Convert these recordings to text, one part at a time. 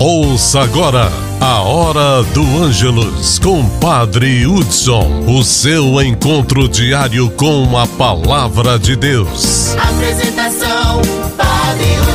Ouça agora a Hora do Ângelus com Padre Hudson, o seu encontro diário com a Palavra de Deus. Apresentação, Padre Hudson.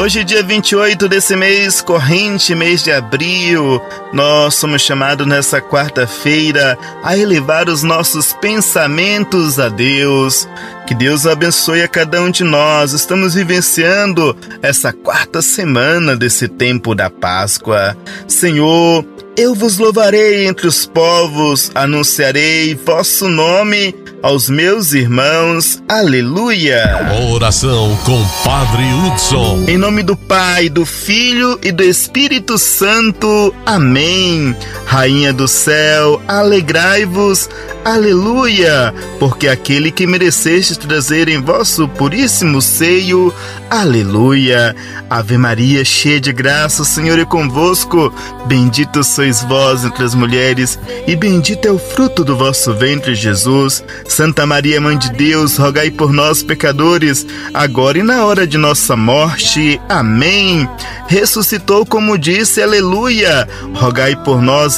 Hoje, dia 28 desse mês corrente, mês de abril, nós somos chamados nessa quarta-feira a elevar os nossos pensamentos a Deus. Que Deus abençoe a cada um de nós. Estamos vivenciando essa quarta semana desse tempo da Páscoa. Senhor, eu vos louvarei entre os povos, anunciarei vosso nome aos meus irmãos. Aleluia! Oração com Padre Hudson. Em nome do Pai, do Filho e do Espírito Santo. Amém. Rainha do céu, alegrai-vos. Aleluia! Porque aquele que mereceste trazer em vosso puríssimo seio. Aleluia! Ave Maria, cheia de graça, o Senhor é convosco. Bendito sois vós entre as mulheres, e bendito é o fruto do vosso ventre, Jesus. Santa Maria, Mãe de Deus, rogai por nós, pecadores, agora e na hora de nossa morte. Amém. Ressuscitou, como disse, aleluia. Rogai por nós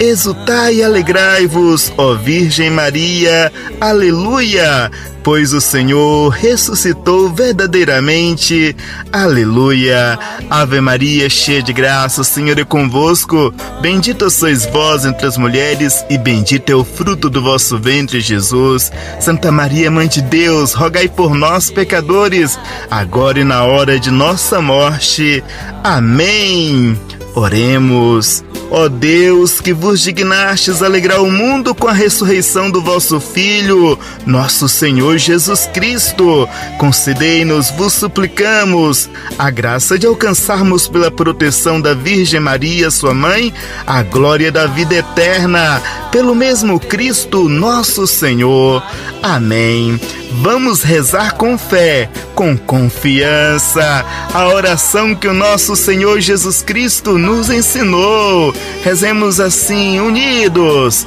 Exultai e alegrai-vos, ó Virgem Maria, aleluia! Pois o Senhor ressuscitou verdadeiramente, aleluia! Ave Maria, cheia de graça, o Senhor é convosco, bendita sois vós entre as mulheres, e bendito é o fruto do vosso ventre, Jesus. Santa Maria, Mãe de Deus, rogai por nós, pecadores, agora e na hora de nossa morte. Amém! Oremos. Ó Deus, que vos dignastes alegrar o mundo com a ressurreição do vosso Filho, nosso Senhor Jesus Cristo, concedei-nos, vos suplicamos, a graça de alcançarmos pela proteção da Virgem Maria, sua mãe, a glória da vida eterna, pelo mesmo Cristo, nosso Senhor. Amém. Vamos rezar com fé, com confiança, a oração que o nosso Senhor Jesus Cristo nos ensinou. Rezemos assim, unidos.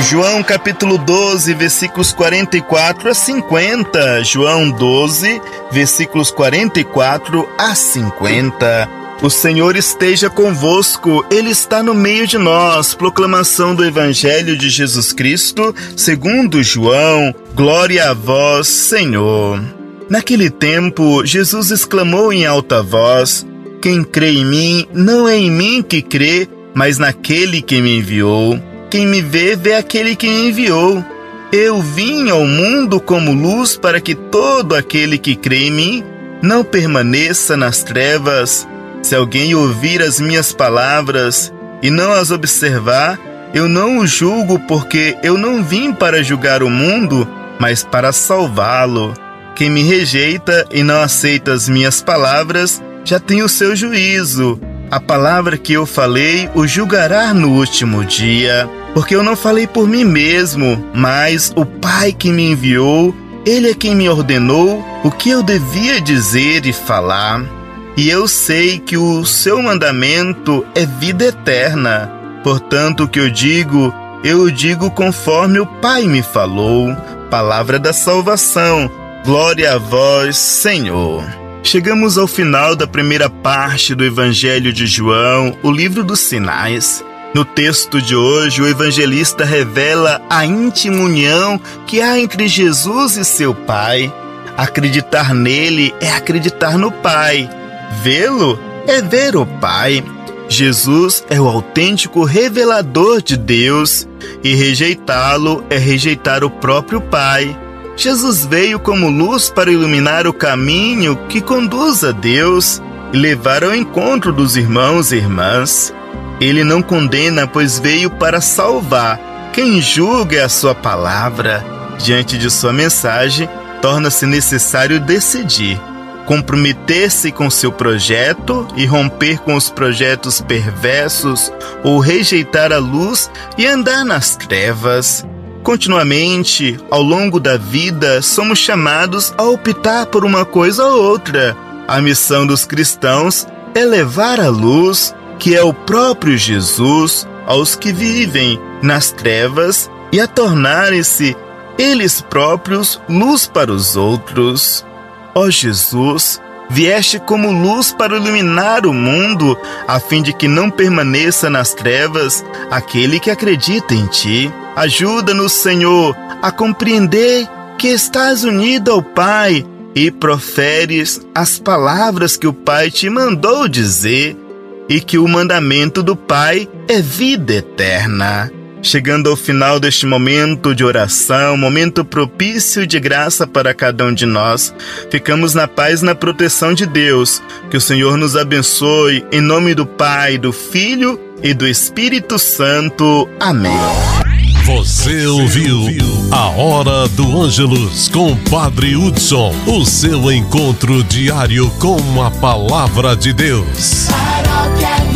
João capítulo 12, versículos 44 a 50. João 12, versículos 44 a 50. O Senhor esteja convosco, Ele está no meio de nós. Proclamação do Evangelho de Jesus Cristo, segundo João. Glória a vós, Senhor. Naquele tempo, Jesus exclamou em alta voz: Quem crê em mim, não é em mim que crê, mas naquele que me enviou. Quem me vê, vê aquele que me enviou. Eu vim ao mundo como luz para que todo aquele que crê em mim não permaneça nas trevas. Se alguém ouvir as minhas palavras e não as observar, eu não o julgo, porque eu não vim para julgar o mundo, mas para salvá-lo. Quem me rejeita e não aceita as minhas palavras já tem o seu juízo. A palavra que eu falei o julgará no último dia porque eu não falei por mim mesmo, mas o Pai que me enviou, ele é quem me ordenou o que eu devia dizer e falar. E eu sei que o seu mandamento é vida eterna. Portanto, o que eu digo, eu digo conforme o Pai me falou. Palavra da salvação. Glória a vós, Senhor. Chegamos ao final da primeira parte do Evangelho de João, o livro dos sinais. No texto de hoje, o evangelista revela a íntima união que há entre Jesus e seu Pai. Acreditar nele é acreditar no Pai. Vê-lo é ver o Pai. Jesus é o autêntico revelador de Deus e rejeitá-lo é rejeitar o próprio Pai. Jesus veio como luz para iluminar o caminho que conduz a Deus e levar ao encontro dos irmãos e irmãs. Ele não condena, pois veio para salvar. Quem julga a sua palavra. Diante de sua mensagem, torna-se necessário decidir comprometer-se com seu projeto e romper com os projetos perversos ou rejeitar a luz e andar nas trevas. Continuamente, ao longo da vida, somos chamados a optar por uma coisa ou outra. A missão dos cristãos é levar a luz, que é o próprio Jesus, aos que vivem nas trevas e a tornarem-se eles próprios luz para os outros. Ó Jesus, vieste como luz para iluminar o mundo, a fim de que não permaneça nas trevas aquele que acredita em ti. Ajuda-nos, Senhor, a compreender que estás unido ao Pai e proferes as palavras que o Pai te mandou dizer, e que o mandamento do Pai é vida eterna. Chegando ao final deste momento de oração, momento propício de graça para cada um de nós, ficamos na paz e na proteção de Deus. Que o Senhor nos abençoe, em nome do Pai, do Filho e do Espírito Santo. Amém. Você ouviu a Hora do Ângelus com Padre Hudson, o seu encontro diário com a palavra de Deus. Paróquia